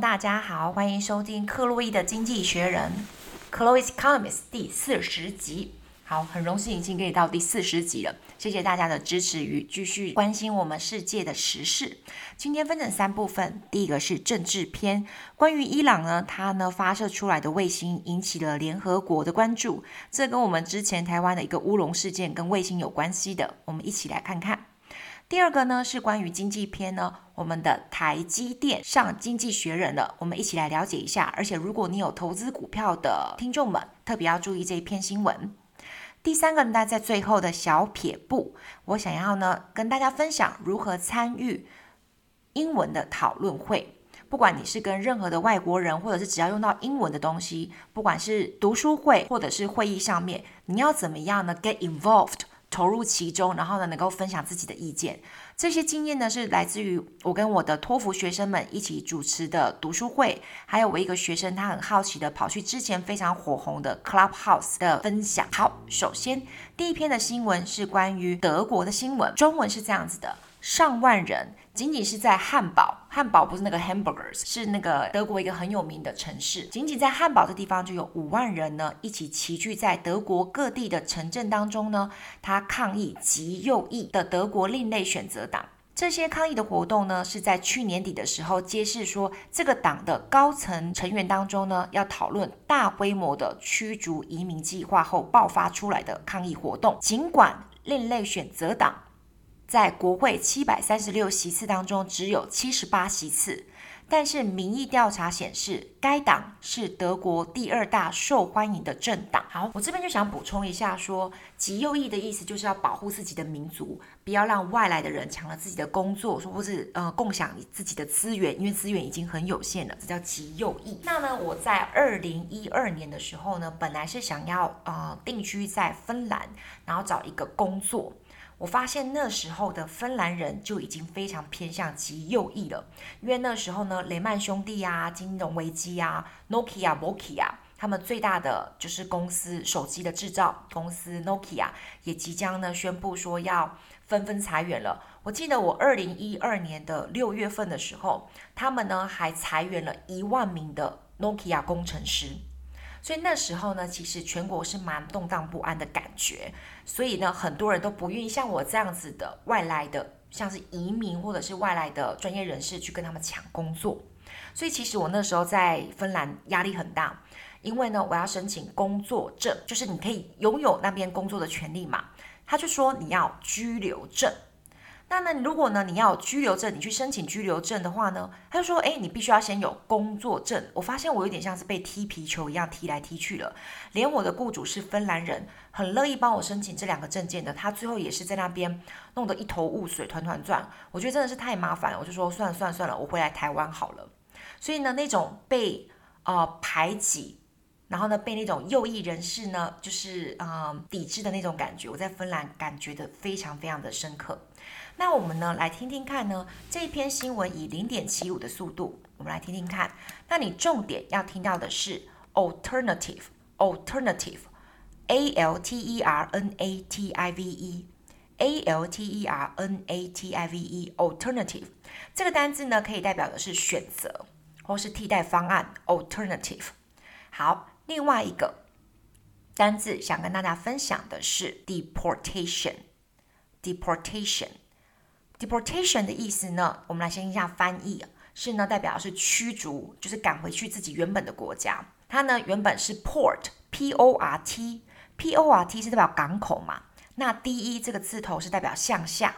大家好，欢迎收听克洛伊的经济学人 （Chloe's Economist） 第四十集。好，很荣幸已经可以到第四十集了，谢谢大家的支持与继续关心我们世界的时事。今天分成三部分，第一个是政治篇，关于伊朗呢，它呢发射出来的卫星引起了联合国的关注，这跟我们之前台湾的一个乌龙事件跟卫星有关系的，我们一起来看看。第二个呢是关于经济篇呢，我们的台积电上经济学人了，我们一起来了解一下。而且如果你有投资股票的听众们，特别要注意这一篇新闻。第三个呢，在最后的小撇步，我想要呢跟大家分享如何参与英文的讨论会。不管你是跟任何的外国人，或者是只要用到英文的东西，不管是读书会或者是会议上面，你要怎么样呢？Get involved，投入其中，然后呢能够分享自己的意见。这些经验呢是来自于我跟我的托福学生们一起主持的读书会，还有我一个学生他很好奇的跑去之前非常火红的 Clubhouse 的分享。好，首先第一篇的新闻是关于德国的新闻，中文是这样子的。上万人仅仅是在汉堡，汉堡不是那个 hamburgers，是那个德国一个很有名的城市。仅仅在汉堡的地方就有五万人呢，一起齐聚在德国各地的城镇当中呢，他抗议极右翼的德国另类选择党。这些抗议的活动呢，是在去年底的时候揭示说，这个党的高层成员当中呢，要讨论大规模的驱逐移民计划后爆发出来的抗议活动。尽管另类选择党。在国会七百三十六席次当中，只有七十八席次，但是民意调查显示，该党是德国第二大受欢迎的政党。好，我这边就想补充一下说，说极右翼的意思就是要保护自己的民族，不要让外来的人抢了自己的工作，说或是呃共享自己的资源，因为资源已经很有限了，这叫极右翼。那呢，我在二零一二年的时候呢，本来是想要呃定居在芬兰，然后找一个工作。我发现那时候的芬兰人就已经非常偏向极右翼了，因为那时候呢，雷曼兄弟啊，金融危机啊，Nokia、Nokia，他们最大的就是公司手机的制造公司 Nokia 也即将呢宣布说要纷纷裁员了。我记得我二零一二年的六月份的时候，他们呢还裁员了一万名的 Nokia 工程师。所以那时候呢，其实全国是蛮动荡不安的感觉。所以呢，很多人都不愿意像我这样子的外来的，像是移民或者是外来的专业人士去跟他们抢工作。所以其实我那时候在芬兰压力很大，因为呢，我要申请工作证，就是你可以拥有那边工作的权利嘛。他就说你要居留证。那呢，如果呢，你要有居留证，你去申请居留证的话呢，他就说，诶，你必须要先有工作证。我发现我有点像是被踢皮球一样踢来踢去了。连我的雇主是芬兰人，很乐意帮我申请这两个证件的，他最后也是在那边弄得一头雾水，团团转。我觉得真的是太麻烦了，我就说算了算了算了，我回来台湾好了。所以呢，那种被呃排挤，然后呢被那种右翼人士呢，就是呃抵制的那种感觉，我在芬兰感觉的非常非常的深刻。那我们呢来听听看呢，这篇新闻以零点七五的速度，我们来听听看。那你重点要听到的是 alternative，alternative，a l t e r n a t i v e，a l t e r n a t i v e，alternative 这个单字呢可以代表的是选择或是替代方案，alternative。好，另外一个单字想跟大家分享的是 deportation，deportation。Deportation 的意思呢，我们来先一下翻译，是呢代表是驱逐，就是赶回去自己原本的国家。它呢原本是 port，p o r t，p o r t 是代表港口嘛。那 d e 这个字头是代表向下，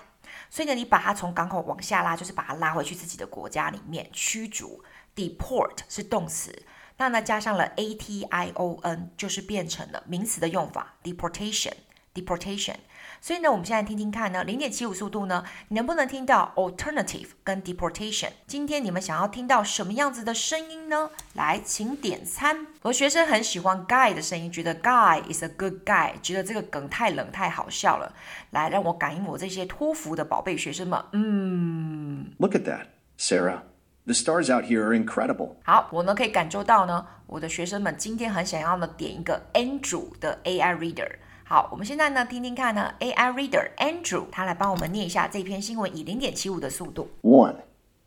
所以呢你把它从港口往下拉，就是把它拉回去自己的国家里面驱逐。Deport 是动词，那呢加上了 a t i o n，就是变成了名词的用法，deportation，deportation。所以呢，我们现在听听看呢，零点七五速度呢，你能不能听到 alternative 跟 deportation？今天你们想要听到什么样子的声音呢？来，请点餐。我学生很喜欢 guy 的声音，觉得 guy is a good guy，觉得这个梗太冷太好笑了。来，让我感应我这些托福的宝贝学生们。嗯，Look at that, Sarah. The stars out here are incredible. 好，我呢可以感受到呢，我的学生们今天很想要呢点一个 Andrew 的 AI reader。好，我们现在呢听听看呢，AI Reader Andrew 他来帮我们念一下这篇新闻，以零点七五的速度。One,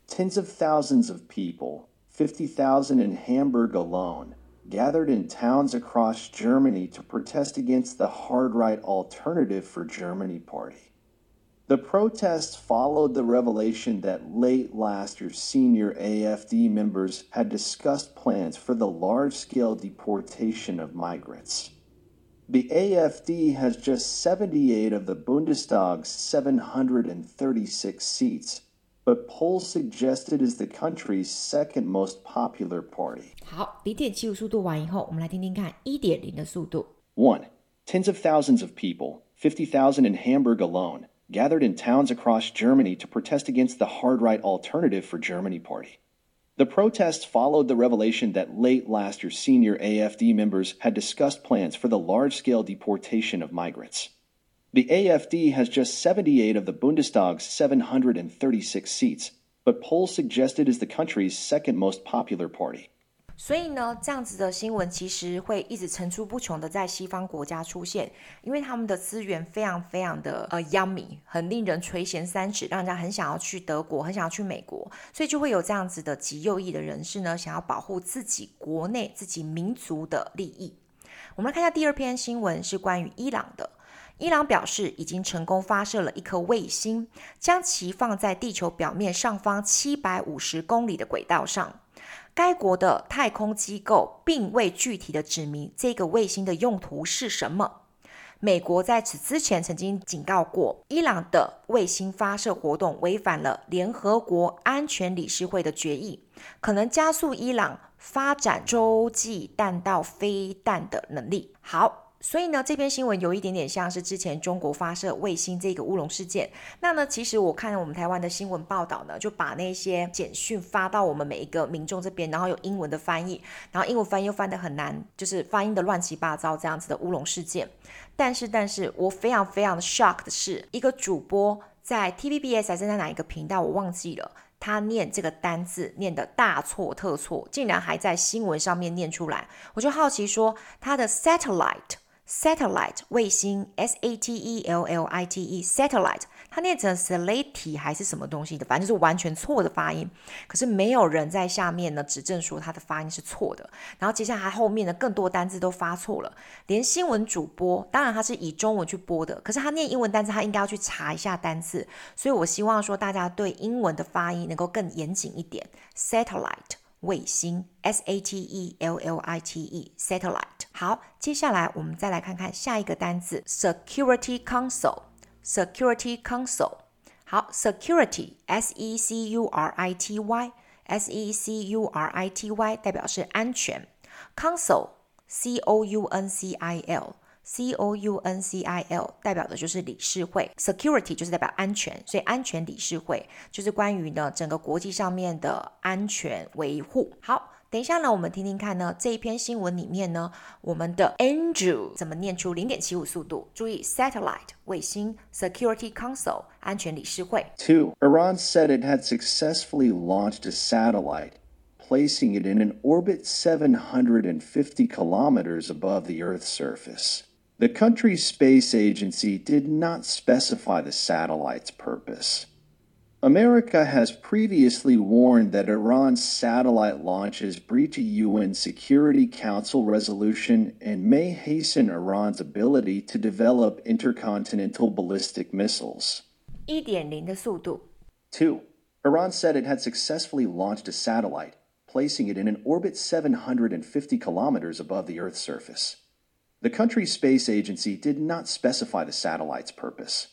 tens of thousands of people, 50,000 in Hamburg alone, gathered in towns across Germany to protest against the hard right Alternative for Germany party. The protests followed the revelation that late last year senior AFD members had discussed plans for the large scale deportation of migrants. The AFD has just 78 of the Bundestag's 736 seats, but polls suggest it is the country's second most popular party. 好，零点七五速度完以后，我们来听听看一点零的速度。 1. Tens of thousands of people, 50,000 in Hamburg alone, gathered in towns across Germany to protest against the hard right Alternative for Germany party. The protests followed the revelation that late last year senior AFD members had discussed plans for the large scale deportation of migrants. The AFD has just 78 of the Bundestag's 736 seats, but polls suggest it is the country's second most popular party. 所以呢，这样子的新闻其实会一直层出不穷的在西方国家出现，因为他们的资源非常非常的呃 yummy，很令人垂涎三尺，让人家很想要去德国，很想要去美国，所以就会有这样子的极右翼的人士呢，想要保护自己国内自己民族的利益。我们来看一下第二篇新闻，是关于伊朗的。伊朗表示已经成功发射了一颗卫星，将其放在地球表面上方七百五十公里的轨道上。该国的太空机构并未具体的指明这个卫星的用途是什么。美国在此之前曾经警告过，伊朗的卫星发射活动违反了联合国安全理事会的决议，可能加速伊朗发展洲际弹道飞弹的能力。好。所以呢，这篇新闻有一点点像是之前中国发射卫星这个乌龙事件。那呢，其实我看了我们台湾的新闻报道呢，就把那些简讯发到我们每一个民众这边，然后有英文的翻译，然后英文翻译又翻得很难，就是发音的乱七八糟这样子的乌龙事件。但是，但是我非常非常的 shock 的是，一个主播在 TVBS 还是在哪一个频道，我忘记了，他念这个单字念得大错特错，竟然还在新闻上面念出来，我就好奇说他的 satellite。Satellite 卫星，S A T E L L I T E，Satellite，它念成 Satellite 还是什么东西的，反正就是完全错的发音。可是没有人在下面呢指正说它的发音是错的。然后接下来后面的更多单字都发错了，连新闻主播，当然他是以中文去播的，可是他念英文单字，他应该要去查一下单字。所以我希望说大家对英文的发音能够更严谨一点。Satellite。卫星，S A T E L L I T E，satellite。好，接下来我们再来看看下一个单字，Security Council，Security Council。好，Security，S E C U R I T Y，S E C U R I T Y 代表是安全，Council，C O U N C I L。C O U N C I L 代表的就是理事会，Security 就是代表安全，所以安全理事会就是关于呢整个国际上面的安全维护。好，等一下呢，我们听听看呢这一篇新闻里面呢，我们的 Andrew 怎么念出零点七五速度？注意，Satellite 卫星，Security Council 安全理事会。Two, Iran said it had successfully launched a satellite, placing it in an orbit 750 kilometers above the Earth's surface. The country's space agency did not specify the satellite's purpose. America has previously warned that Iran's satellite launches breach a UN Security Council resolution and may hasten Iran's ability to develop intercontinental ballistic missiles. 一点零的速度。 Two, Iran said it had successfully launched a satellite, placing it in an orbit 750 kilometers above the Earth's surface. The country's space agency did not specify the satellite's purpose.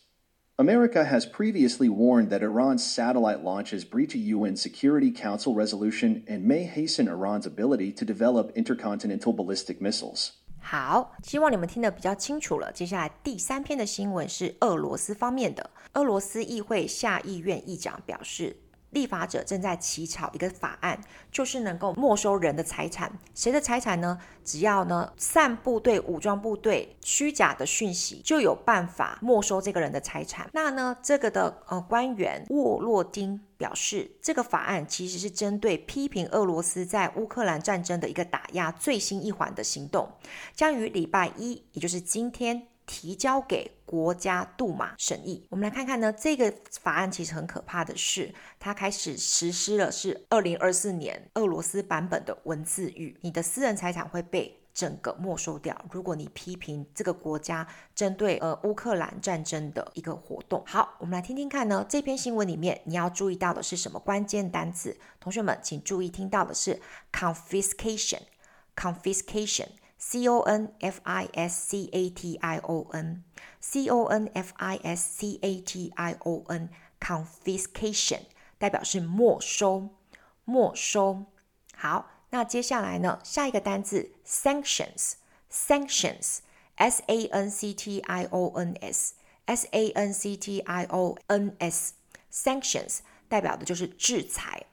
America has previously warned that Iran's satellite launches breach a UN Security Council resolution and may hasten Iran's ability to develop intercontinental ballistic missiles. 好，希望你们听得比较清楚了。接下来第三篇的新闻是俄罗斯方面的。俄罗斯议会下议院议长表示， 立法者正在起草一个法案，就是能够没收人的财产。谁的财产呢？只要呢散布对武装部队虚假的讯息，就有办法没收这个人的财产。那呢，这个的呃官员沃洛丁表示，这个法案其实是针对批评俄罗斯在乌克兰战争的一个打压最新一环的行动，将于礼拜一，也就是今天。提交给国家杜马审议。我们来看看呢，这个法案其实很可怕的是，它开始实施了是二零二四年俄罗斯版本的文字狱，你的私人财产会被整个没收掉。如果你批评这个国家针对呃乌克兰战争的一个活动，好，我们来听听看呢，这篇新闻里面你要注意到的是什么关键单词？同学们请注意听到的是 confiscation，confiscation。C O N F I S C A T I O N，C O N F I S C A T I O N，confiscation 代表是没收，没收。好，那接下来呢？下一个单字 sanctions，sanctions，S A N C T I O N S，S A N C T I O N S，sanctions 代表的就是制裁，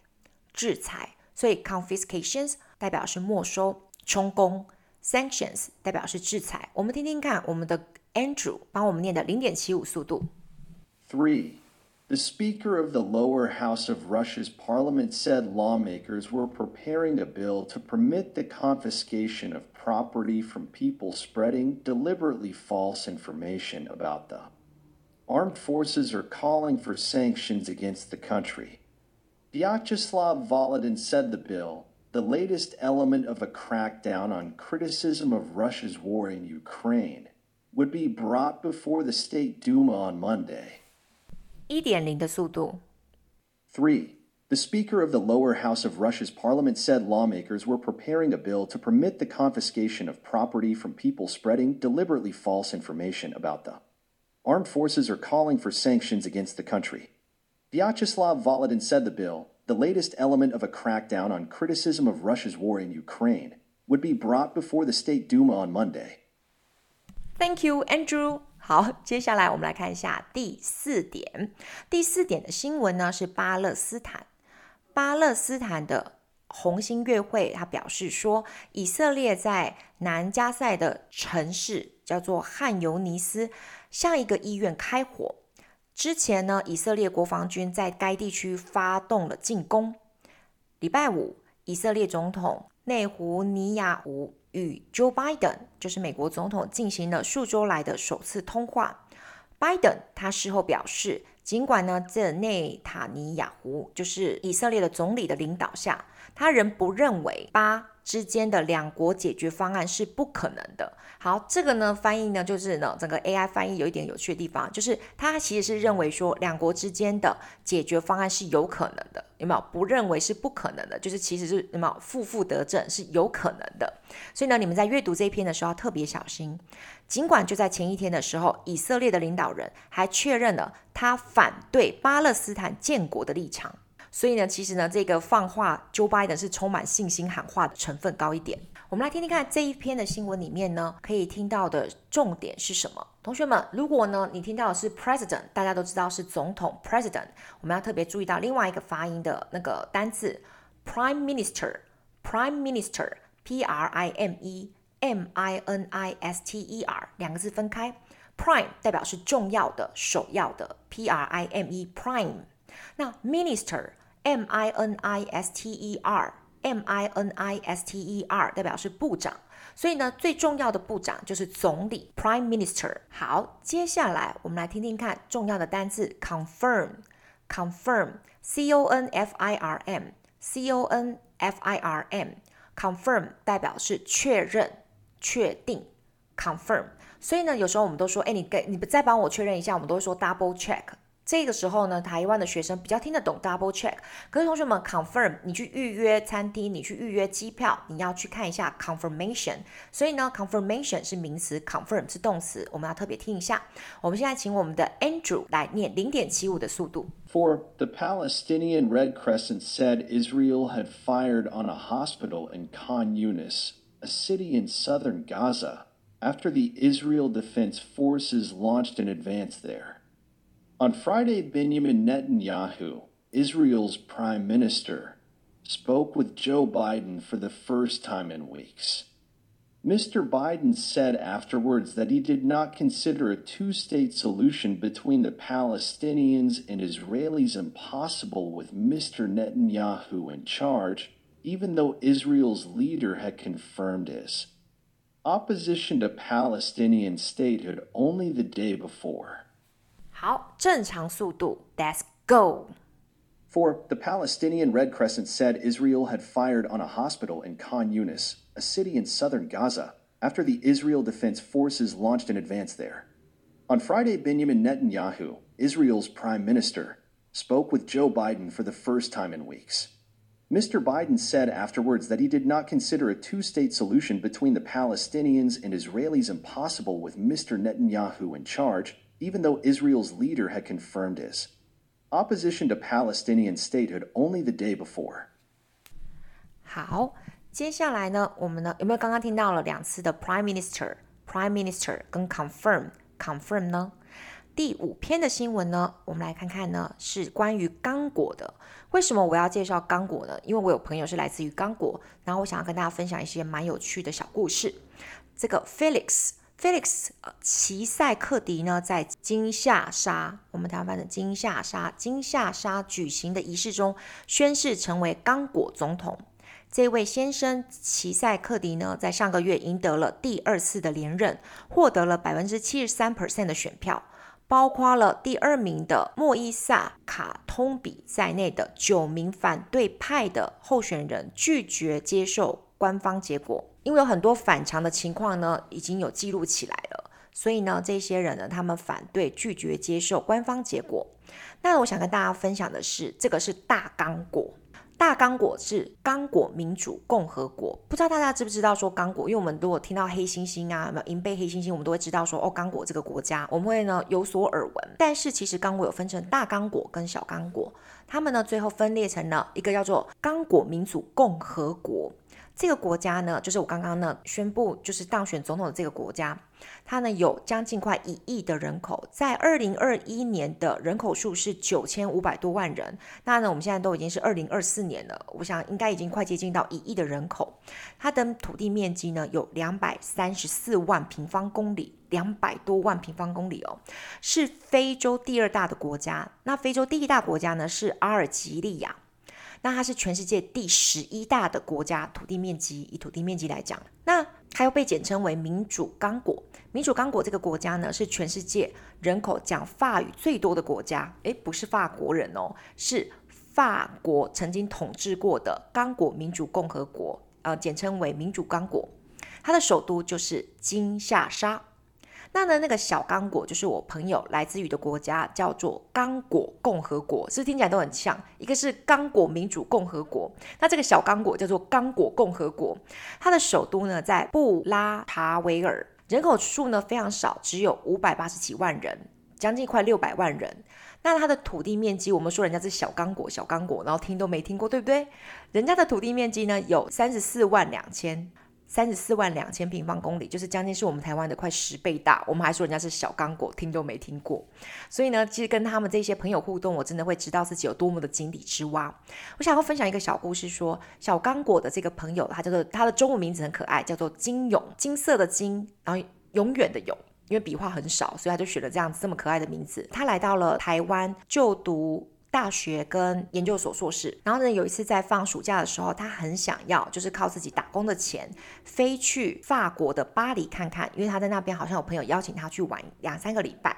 制裁。所以 confiscations 代表是没收、充公。Sanctions 代表是制裁。我们听听看，我们的 Andrew 帮我们念的零点七五速度。Three, the Speaker of the lower house of Russia's parliament said lawmakers were preparing a bill to permit the confiscation of property from people spreading deliberately false information about them. Armed forces are calling for sanctions against the country. Vyacheslav Volodin said the bill the latest element of a crackdown on criticism of Russia's war in Ukraine would be brought before the State Duma on Monday. 一点零的速度。Three. The Speaker of the lower house of Russia's parliament said lawmakers were preparing a bill to permit the confiscation of property from people spreading deliberately false information about them. Armed forces are calling for sanctions against the country. Vyacheslav Volodin said the bill, the latest element of a crackdown on criticism of Russia's war in Ukraine would be brought before the State Duma on Monday. Thank you, Andrew. 好，接下来我们来看一下第四点。第四点的新闻呢是巴勒斯坦。巴勒斯坦的红新月会，他表示说，以色列在南加塞的城市叫做汉尤尼斯，向一个医院开火。 之前呢，以色列国防军在该地区发动了进攻。礼拜五，以色列总统内胡尼亚胡与 Joe Biden，就是美国总统，进行了数周来的首次通话。Biden 他事后表示，尽管呢，在内塔尼亚胡就是以色列的总理的领导下，他仍不认为巴之间的两国解决方案是不可能的。好，这个呢翻译呢就是呢整个 AI 翻译有一点有趣的地方，就是他其实是认为说两国之间的解决方案是有可能的，有没有？不认为是不可能的，就是其实是有没有？负负得正是有可能的。所以呢，你们在阅读这一篇的时候要特别小心。尽管就在前一天的时候，以色列的领导人还确认了他反对巴勒斯坦建国的立场。所以呢，其实呢，这个放话 Joe Biden 是充满信心喊话的成分高一点。我们来听听看这一篇的新闻里面呢，可以听到的重点是什么？同学们，如果呢你听到的是 President，大家都知道是总统 President，我们要特别注意到另外一个发音的那个单字 Prime Minister，Prime Minister，P R I M E M I N I S T E R，两个字分开，Prime 代表是重要的、首要的，P R I M E Prime，那 Minister。M I N I S T E R，M I N I S T E R 代表是部长，所以呢，最重要的部长就是总理 Prime Minister。好，接下来我们来听听看重要的单字 confirm，confirm，C O N F I R M，C O N F I R M，confirm 代表是确认、确定，confirm。所以呢，有时候我们都说，哎，你给你再帮我确认一下，我们都会说 double check。这个时候呢，台湾的学生比较听得懂 double check。可是同学们，confirm，你去预约餐厅，你去预约机票，你要去看一下 confirmation。所以呢，confirmation 是名词，confirm 是动词，我们要特别听一下。我们现在请我们的 Andrew 来念零点七五的速度。For the Palestinian Red Crescent said Israel had fired on a hospital in Khan Yunis, a city in southern Gaza, after the Israel Defense Forces launched an advance there. On Friday, Benjamin Netanyahu, Israel's prime minister, spoke with Joe Biden for the first time in weeks. Mr. Biden said afterwards that he did not consider a two state solution between the Palestinians and Israelis impossible with Mr. Netanyahu in charge, even though Israel's leader had confirmed his. opposition to Palestinian statehood only the day before. 好，正常速度，Let's go. For the Palestinian Red Crescent said Israel had fired on a hospital in Khan Yunis, a city in southern Gaza, after the Israel Defense Forces launched an advance there. On Friday, Benjamin Netanyahu, Israel's prime minister, spoke with Joe Biden for the first time in weeks. Mr. Biden said afterwards that he did not consider a two state solution between the Palestinians and Israelis impossible with Mr. Netanyahu in charge, even though Israel's leader had confirmed his opposition to Palestinian statehood only the day before. 好，接下来呢，我们呢有没有刚刚听到了两次的 Prime Minister、Prime Minister 跟 Confirm、Confirm 呢？第五篇的新闻呢，我们来看看呢，是关于刚果的。为什么我要介绍刚果呢？因为我有朋友是来自于刚果，然后我想要跟大家分享一些蛮有趣的小故事。这个 Felix Felix 呃齐塞克迪呢，在金夏沙，我们台湾的金夏沙金夏沙举行的仪式中，宣誓成为刚果总统。这位先生齐塞克迪呢，在上个月赢得了第二次的连任，获得了百分之七十三 percent 的选票。包括了第二名的莫伊萨卡通比在内的九名反对派的候选人拒绝接受官方结果，因为有很多反常的情况呢，已经有记录起来了，所以呢，这些人呢，他们反对拒绝接受官方结果。那我想跟大家分享的是，这个是大刚果。大刚果是刚果民主共和国，不知道大家知不知道说刚果？因为我们如果听到黑猩猩啊，银背黑猩猩，我们都会知道说哦，刚果这个国家，我们会呢有所耳闻。但是其实刚果有分成大刚果跟小刚果，他们呢最后分裂成了一个叫做刚果民主共和国。这个国家呢，就是我刚刚呢宣布就是当选总统的这个国家，它呢有将近快一亿的人口，在二零二一年的人口数是九千五百多万人。那呢，我们现在都已经是二零二四年了，我想应该已经快接近到一亿的人口。它的土地面积呢有两百三十四万平方公里，两百多万平方公里哦，是非洲第二大的国家。那非洲第一大国家呢是阿尔及利亚。那它是全世界第十一大的国家，土地面积，以土地面积来讲，那它又被简称为民主刚果。民主刚果这个国家呢，是全世界人口讲法语最多的国家。诶，不是法国人哦，是法国曾经统治过的刚果民主共和国，呃，简称为民主刚果。它的首都就是金夏沙。那呢，那个小刚果就是我朋友来自于的国家，叫做刚果共和国，是不是听起来都很像？一个是刚果民主共和国，那这个小刚果叫做刚果共和国，它的首都呢在布拉塔维尔，人口数呢非常少，只有五百八十几万人，将近快六百万人。那它的土地面积，我们说人家是小刚果，小刚果，然后听都没听过，对不对？人家的土地面积呢有三十四万两千。三十四万两千平方公里，就是将近是我们台湾的快十倍大。我们还说人家是小刚果，听都没听过。所以呢，其实跟他们这些朋友互动，我真的会知道自己有多么的井底之蛙。我想要分享一个小故事说，小刚果的这个朋友，他叫做他的中文名字很可爱，叫做金永，金色的金，然后永远的永，因为笔画很少，所以他就选了这样子这么可爱的名字。他来到了台湾就读。大学跟研究所硕士，然后呢，有一次在放暑假的时候，他很想要，就是靠自己打工的钱，飞去法国的巴黎看看，因为他在那边好像有朋友邀请他去玩两三个礼拜，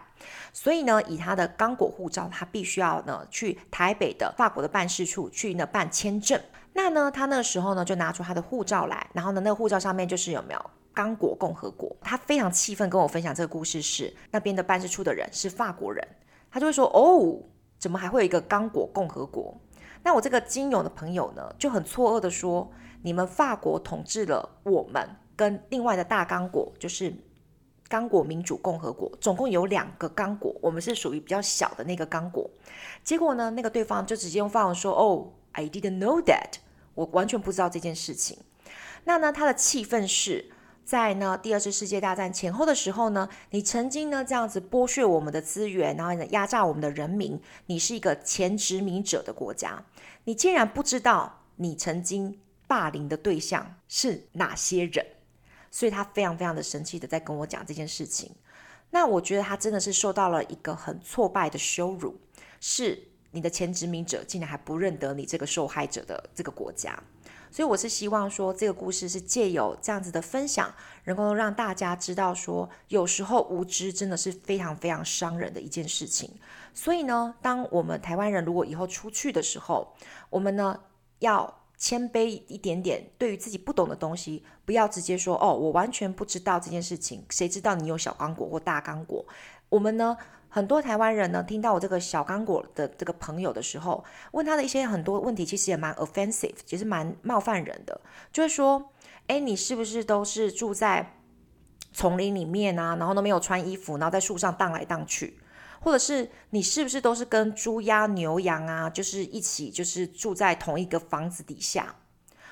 所以呢，以他的刚果护照，他必须要呢去台北的法国的办事处去呢办签证。那呢，他那时候呢就拿出他的护照来，然后呢，那个护照上面就是有没有刚果共和国？他非常气愤，跟我分享这个故事是那边的办事处的人是法国人，他就会说哦。怎么还会有一个刚果共和国？那我这个金勇的朋友呢，就很错愕的说：“你们法国统治了我们，跟另外的大刚果，就是刚果民主共和国，总共有两个刚果，我们是属于比较小的那个刚果。结果呢，那个对方就直接用法文说：‘哦，I didn't know that，我完全不知道这件事情。’那呢，他的气愤是。”在呢，第二次世界大战前后的时候呢，你曾经呢这样子剥削我们的资源，然后呢压榨我们的人民，你是一个前殖民者的国家，你竟然不知道你曾经霸凌的对象是哪些人，所以他非常非常的生气的在跟我讲这件事情。那我觉得他真的是受到了一个很挫败的羞辱，是你的前殖民者竟然还不认得你这个受害者的这个国家。所以我是希望说，这个故事是借由这样子的分享，能够让大家知道说，有时候无知真的是非常非常伤人的一件事情。所以呢，当我们台湾人如果以后出去的时候，我们呢要谦卑一点点，对于自己不懂的东西，不要直接说哦，我完全不知道这件事情。谁知道你有小刚果或大刚果？我们呢，很多台湾人呢，听到我这个小刚果的这个朋友的时候，问他的一些很多问题，其实也蛮 offensive，其实蛮冒犯人的。就是说，哎，你是不是都是住在丛林里面啊？然后都没有穿衣服，然后在树上荡来荡去？或者是你是不是都是跟猪鸭牛羊啊，就是一起就是住在同一个房子底下？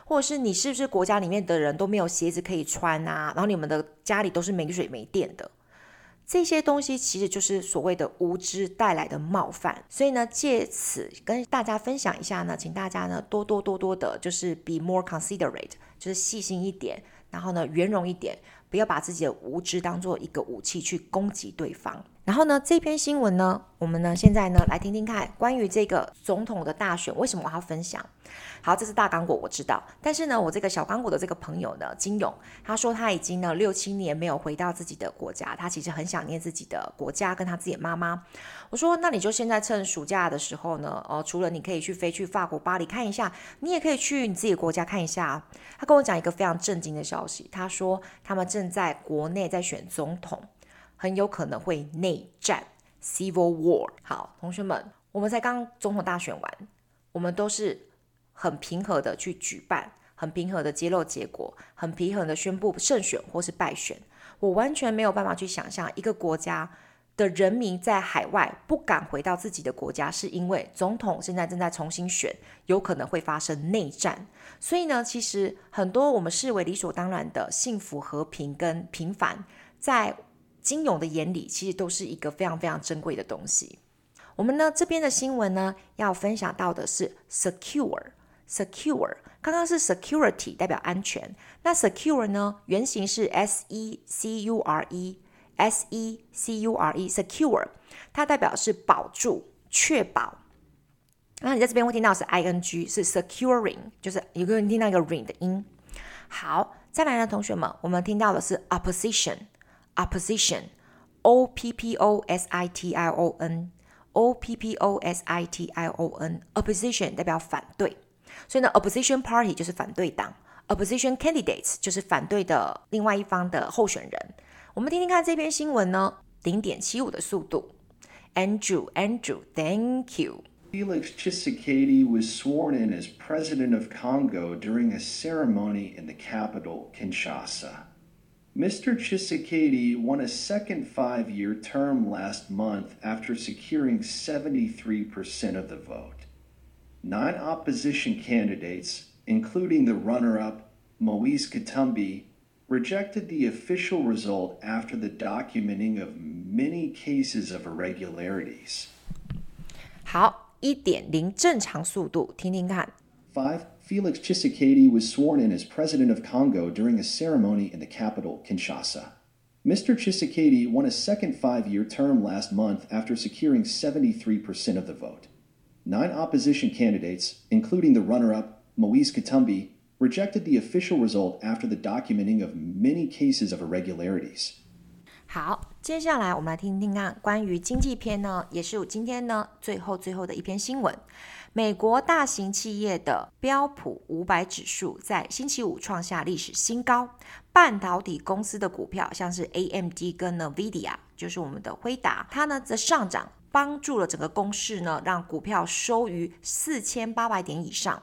或者是你是不是国家里面的人都没有鞋子可以穿啊？然后你们的家里都是没水没电的？这些东西其实就是所谓的无知带来的冒犯。所以呢，借此跟大家分享一下呢，请大家呢多多多多的，就是 be more considerate，就是细心一点，然后呢圆融一点，不要把自己的无知当做一个武器去攻击对方。然后呢，这篇新闻呢，我们呢现在呢来听听看关于这个总统的大选，为什么我要分享？好，这是大刚果，我知道。但是呢，我这个小刚果的这个朋友呢，金勇，他说他已经呢六七年没有回到自己的国家，他其实很想念自己的国家跟他自己的妈妈。我说，那你就现在趁暑假的时候呢，哦，除了你可以去飞去法国巴黎看一下，你也可以去你自己的国家看一下。他跟我讲一个非常震惊的消息，他说他们正在国内在选总统。很有可能会内战，civil war。好，同学们，我们才刚总统大选完，我们都是很平和的去举办，很平和的揭露结果，很平和的宣布胜选或是败选。我完全没有办法去想象一个国家的人民在海外不敢回到自己的国家，是因为总统现在正在重新选，有可能会发生内战。所以呢，其实很多我们视为理所当然的幸福、和平跟平凡，在金勇的眼里，其实都是一个非常非常珍贵的东西。我们呢这边的新闻呢，要分享到的是 secure，secure，刚刚是 security 代表安全，那 secure 呢原型是 s e c u r e，s e c u r e，secure，它代表是保住、确保。那你在这边会听到是 i n g，是 securing，就是有个人听到一个 ring 的音。好，再来呢，同学们，我们听到的是 opposition。Opposition，O P P O S I T I O N，O P P O S I T I O N，Opposition 代表反对，所以呢，Opposition Party 就是反对党，Opposition Candidates 就是反对的另外一方的候选人。我们听听看这篇新闻呢，零点七五的速度。Andrew，Andrew，Thank you。Felix Tshisekedi was sworn in as President of Congo during a ceremony in the capital, Kinshasa. Mr. Tshisekedi won a second five-year term last month after securing 73% of the vote. Nine opposition candidates, including the runner-up Moise Katumbi, rejected the official result after the documenting of many cases of irregularities. 好，一点零正常速度，听听看。 Five. Felix Tshisekedi was sworn in as president of Congo during a ceremony in the capital, Kinshasa. Mr. Tshisekedi won a second five-year term last month after securing 73% of the vote. Nine opposition candidates, including the runner-up, Moise Katumbi, rejected the official result after the documenting of many cases of irregularities. 好，接下来我们来听听看关于经济篇呢，也是我今天呢最后最后的一篇新闻。 美国大型企业的标普五百指数在星期五创下历史新高，半导体公司的股票，像是 AMD 跟 NVIDIA，就是我们的辉达，它呢的上涨帮助了整个公司呢，让股票收于四千八百点以上，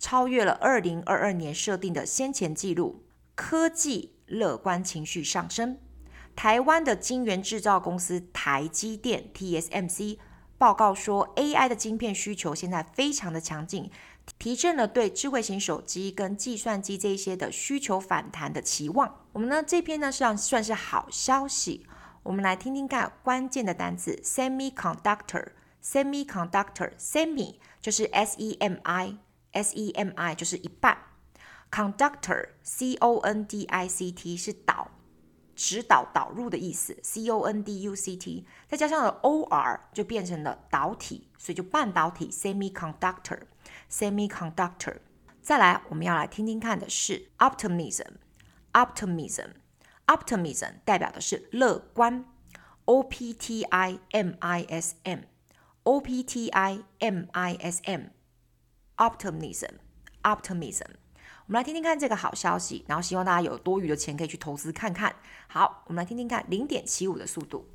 超越了二零二二年设定的先前纪录。科技乐观情绪上升，台湾的晶圆制造公司台积电 TSMC。报告说，AI 的晶片需求现在非常的强劲，提振了对智慧型手机跟计算机这一些的需求反弹的期望。我们呢这篇呢算算是好消息。我们来听听看关键的单词：semiconductor，semiconductor，semi 就是 S-E-M-I，S-E-M-I 就是一半，conductor，C-O-N-D-I-C-T 是导。指导导入的意思，C O N D U C T，再加上了 O R 就变成了导体，所以就半导体 （semiconductor）。semiconductor。再来，我们要来听听看的是 optimism，optimism，optimism 代表的是乐观，o p t i m i s m，o p t i m i s m，optimism，optimism。我们来听听看这个好消息，然后希望大家有多余的钱可以去投资看看。好，我们来听听看零点七五的速度。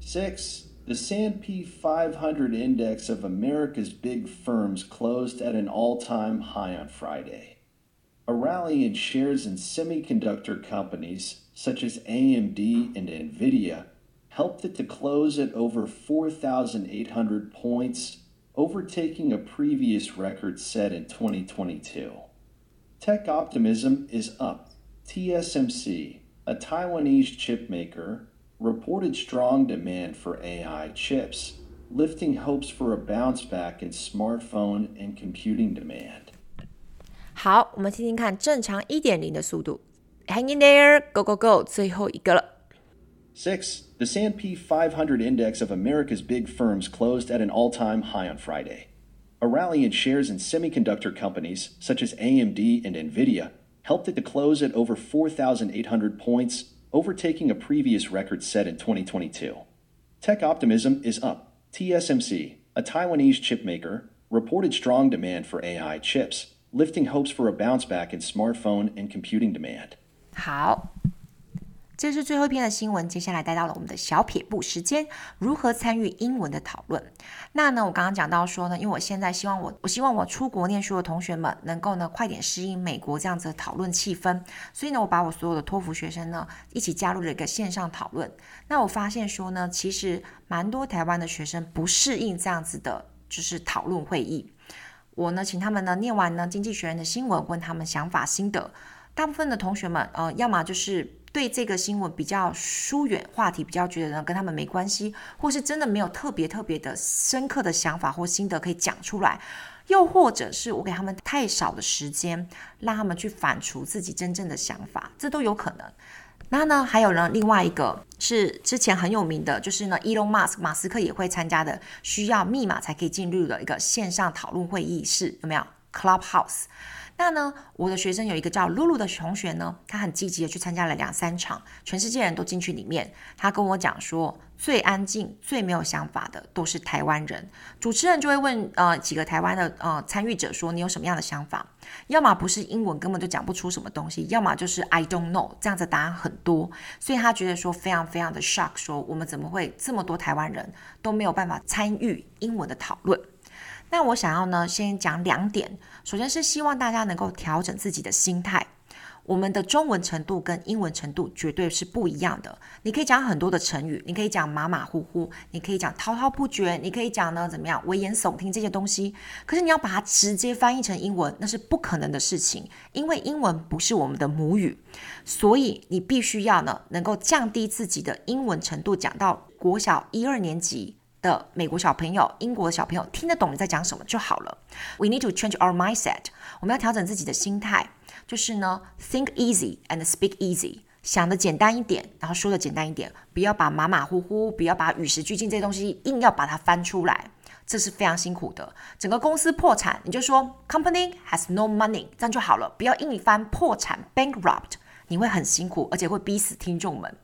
Six, the S&P 500 index of America's big firms closed at an all-time high on Friday. A rally in shares in semiconductor companies such as AMD and Nvidia helped it to close at over 4,800 points, overtaking a previous record set in 2022. Tech optimism is up. TSMC, a Taiwanese chipmaker, reported strong demand for AI chips, lifting hopes for a bounce back in smartphone and computing demand. 好，我们听听看正常一点零的速度。Hang in there, go go go！最后一个了。Six, the S&P 500 index of America's big firms closed at an all-time high on Friday. A rally in shares in semiconductor companies such as AMD and Nvidia helped it to close at over 4,800 points, overtaking a previous record set in 2022. Tech optimism is up. TSMC, a Taiwanese chipmaker, reported strong demand for AI chips, lifting hopes for a bounce back in smartphone and computing demand. 好。这是最后一篇的新闻，接下来带到了我们的小撇步时间，如何参与英文的讨论。那呢，我刚刚讲到说呢，因为我现在希望我，我希望我出国念书的同学们能够呢快点适应美国这样子的讨论气氛，所以呢，我把我所有的托福学生呢一起加入了一个线上讨论。那我发现说呢，其实蛮多台湾的学生不适应这样子的，就是讨论会议。我呢，请他们呢念完呢《经济学人》的新闻，问他们想法心得。大部分的同学们，呃，要么就是。对这个新闻比较疏远，话题比较觉得呢跟他们没关系，或是真的没有特别特别的深刻的想法或心得可以讲出来，又或者是我给他们太少的时间，让他们去反刍自己真正的想法，这都有可能。那呢，还有呢，另外一个是之前很有名的，就是呢，Elon Musk 马斯克也会参加的，需要密码才可以进入的一个线上讨论会议室，有没有？Clubhouse。那呢，我的学生有一个叫露露的同学呢，他很积极的去参加了两三场，全世界人都进去里面。他跟我讲说，最安静、最没有想法的都是台湾人。主持人就会问呃几个台湾的呃参与者说，你有什么样的想法？要么不是英文根本就讲不出什么东西，要么就是 I don't know 这样子答案很多，所以他觉得说非常非常的 shock，说我们怎么会这么多台湾人都没有办法参与英文的讨论。那我想要呢，先讲两点。首先是希望大家能够调整自己的心态。我们的中文程度跟英文程度绝对是不一样的。你可以讲很多的成语，你可以讲马马虎虎，你可以讲滔滔不绝，你可以讲呢怎么样危言耸听这些东西。可是你要把它直接翻译成英文，那是不可能的事情，因为英文不是我们的母语。所以你必须要呢，能够降低自己的英文程度，讲到国小一二年级。的美国小朋友、英国的小朋友听得懂你在讲什么就好了。We need to change our mindset。我们要调整自己的心态，就是呢，think easy and speak easy，想的简单一点，然后说的简单一点，不要把马马虎虎，不要把与时俱进这些东西硬要把它翻出来，这是非常辛苦的。整个公司破产，你就说 company has no money，这样就好了，不要硬翻破产 bankrupt，你会很辛苦，而且会逼死听众们。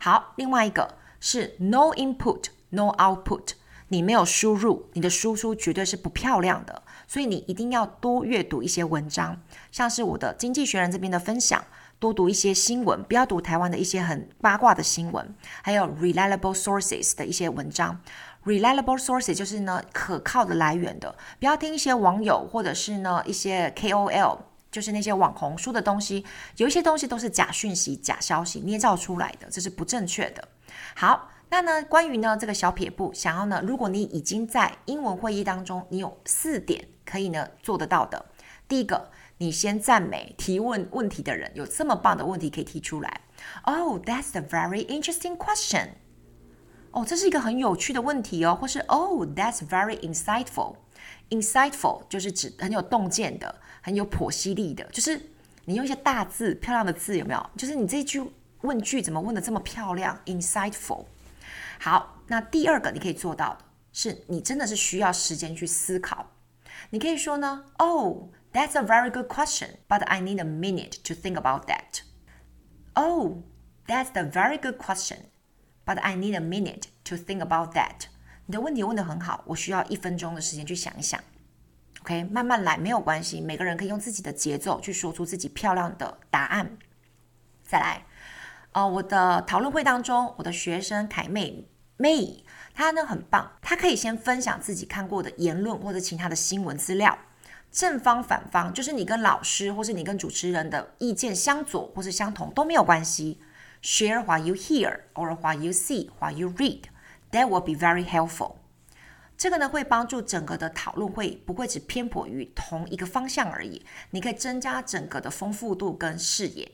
好，另外一个是 no input。No output，你没有输入，你的输出绝对是不漂亮的。所以你一定要多阅读一些文章，像是我的《经济学人》这边的分享，多读一些新闻，不要读台湾的一些很八卦的新闻，还有 reliable sources 的一些文章。reliable sources 就是呢可靠的来源的，不要听一些网友或者是呢一些 KOL，就是那些网红说的东西，有一些东西都是假讯息、假消息捏造出来的，这是不正确的。好。那呢，关于呢这个小撇步，想要呢，如果你已经在英文会议当中，你有四点可以呢做得到的。第一个，你先赞美提问问题的人，有这么棒的问题可以提出来。Oh, that's a very interesting question. 哦，这是一个很有趣的问题哦。或是 Oh, that's very insightful. Insightful 就是指很有洞见的，很有剖析力的，就是你用一些大字、漂亮的字，有没有？就是你这句问句怎么问的这么漂亮？Insightful。好，那第二个你可以做到的是，你真的是需要时间去思考。你可以说呢，Oh, That's a very good question, but I need a minute to think about that. Oh, that's a very good question, but I need a minute to think about that. 你的问题问得很好，我需要一分钟的时间去想一想。OK，慢慢来没有关系，每个人可以用自己的节奏去说出自己漂亮的答案。再来，呃，我的讨论会当中，我的学生凯妹 May，他呢很棒，他可以先分享自己看过的言论或者其他的新闻资料，正方反方，就是你跟老师或是你跟主持人的意见相左或是相同都没有关系。Share what you hear or what you see, what you read. That will be very helpful. 这个呢会帮助整个的讨论会不会只偏颇于同一个方向而已，你可以增加整个的丰富度跟视野。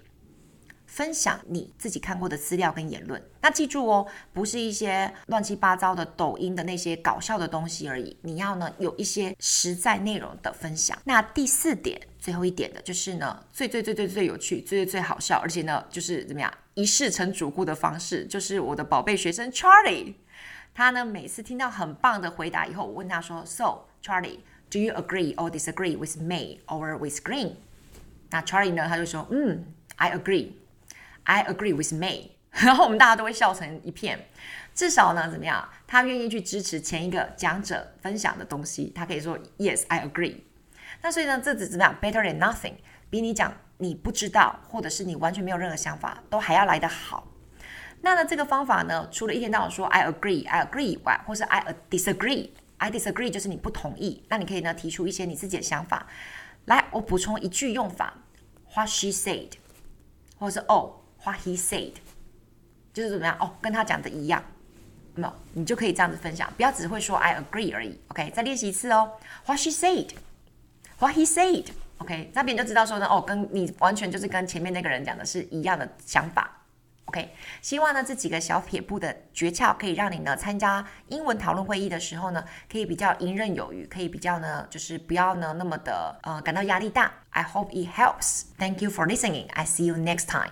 分享你自己看过的资料跟言论，那记住哦，不是一些乱七八糟的抖音的那些搞笑的东西而已。你要呢有一些实在内容的分享。那第四点，最后一点的就是呢，最最最最最有趣、最最最好笑，而且呢就是怎么样一试成主顾的方式，就是我的宝贝学生 Charlie，他呢每次听到很棒的回答以后，我问他说：“So Charlie，do you agree or disagree with May or with Green？” 那 Charlie 呢他就说：“嗯，I agree。” I agree with May，然后我们大家都会笑成一片。至少呢，怎么样？他愿意去支持前一个讲者分享的东西，他可以说 Yes, I agree。那所以呢，这只怎么样？Better than nothing，比你讲你不知道，或者是你完全没有任何想法，都还要来得好。那呢，这个方法呢，除了一天到晚说 I agree, I agree 以外，或是 I disagree，I disagree 就是你不同意。那你可以呢提出一些你自己的想法。来，我补充一句用法：What she said，或者是哦。What he said，就是怎么样哦，跟他讲的一样，没有，你就可以这样子分享，不要只会说 I agree 而已。OK，再练习一次哦。What she said，What he said，OK，那别人就知道说呢，哦，跟你完全就是跟前面那个人讲的是一样的想法。OK，希望呢这几个小撇步的诀窍可以让你呢参加英文讨论会议的时候呢，可以比较游刃有余，可以比较呢就是不要呢那么的呃感到压力大。I hope it helps. Thank you for listening. I see you next time.